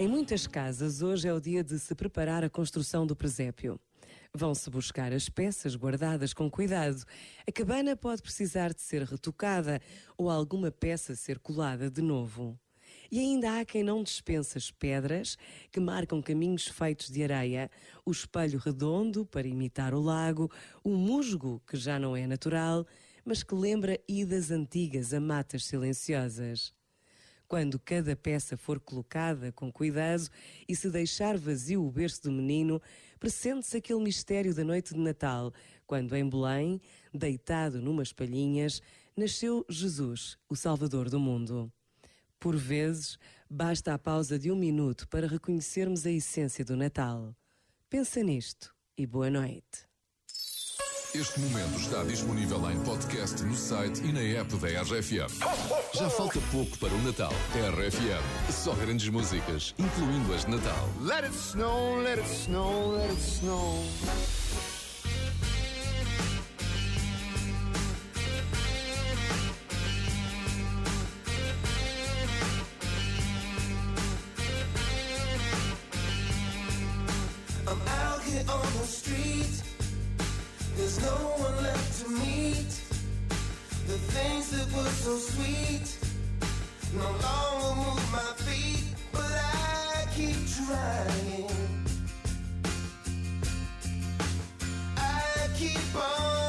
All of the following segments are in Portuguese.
Em muitas casas, hoje é o dia de se preparar a construção do presépio. Vão-se buscar as peças guardadas com cuidado. A cabana pode precisar de ser retocada ou alguma peça ser colada de novo. E ainda há quem não dispensa as pedras que marcam caminhos feitos de areia, o espelho redondo para imitar o lago, o musgo que já não é natural, mas que lembra idas antigas a matas silenciosas. Quando cada peça for colocada com cuidado e se deixar vazio o berço do menino, pressente-se aquele mistério da noite de Natal, quando em Belém, deitado numas palhinhas, nasceu Jesus, o Salvador do mundo. Por vezes, basta a pausa de um minuto para reconhecermos a essência do Natal. Pensa nisto e boa noite. Este momento está disponível em podcast no site e na app da RFM. Já falta pouco para o Natal. RFM, só grandes músicas, incluindo as de Natal. Let it snow, let it snow, let it snow. I'm out here on the street. There's no one left to meet. The things that were so sweet no longer move my feet, but I keep trying. I keep on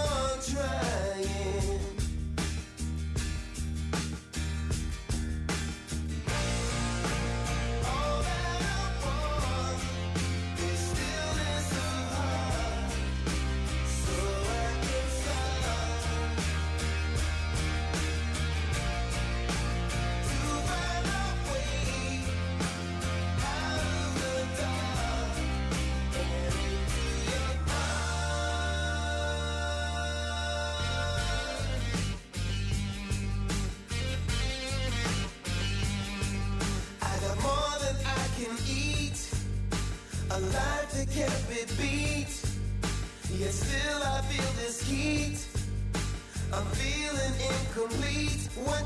eat, a life that can't be beat. Yet still I feel this heat. I'm feeling incomplete. What?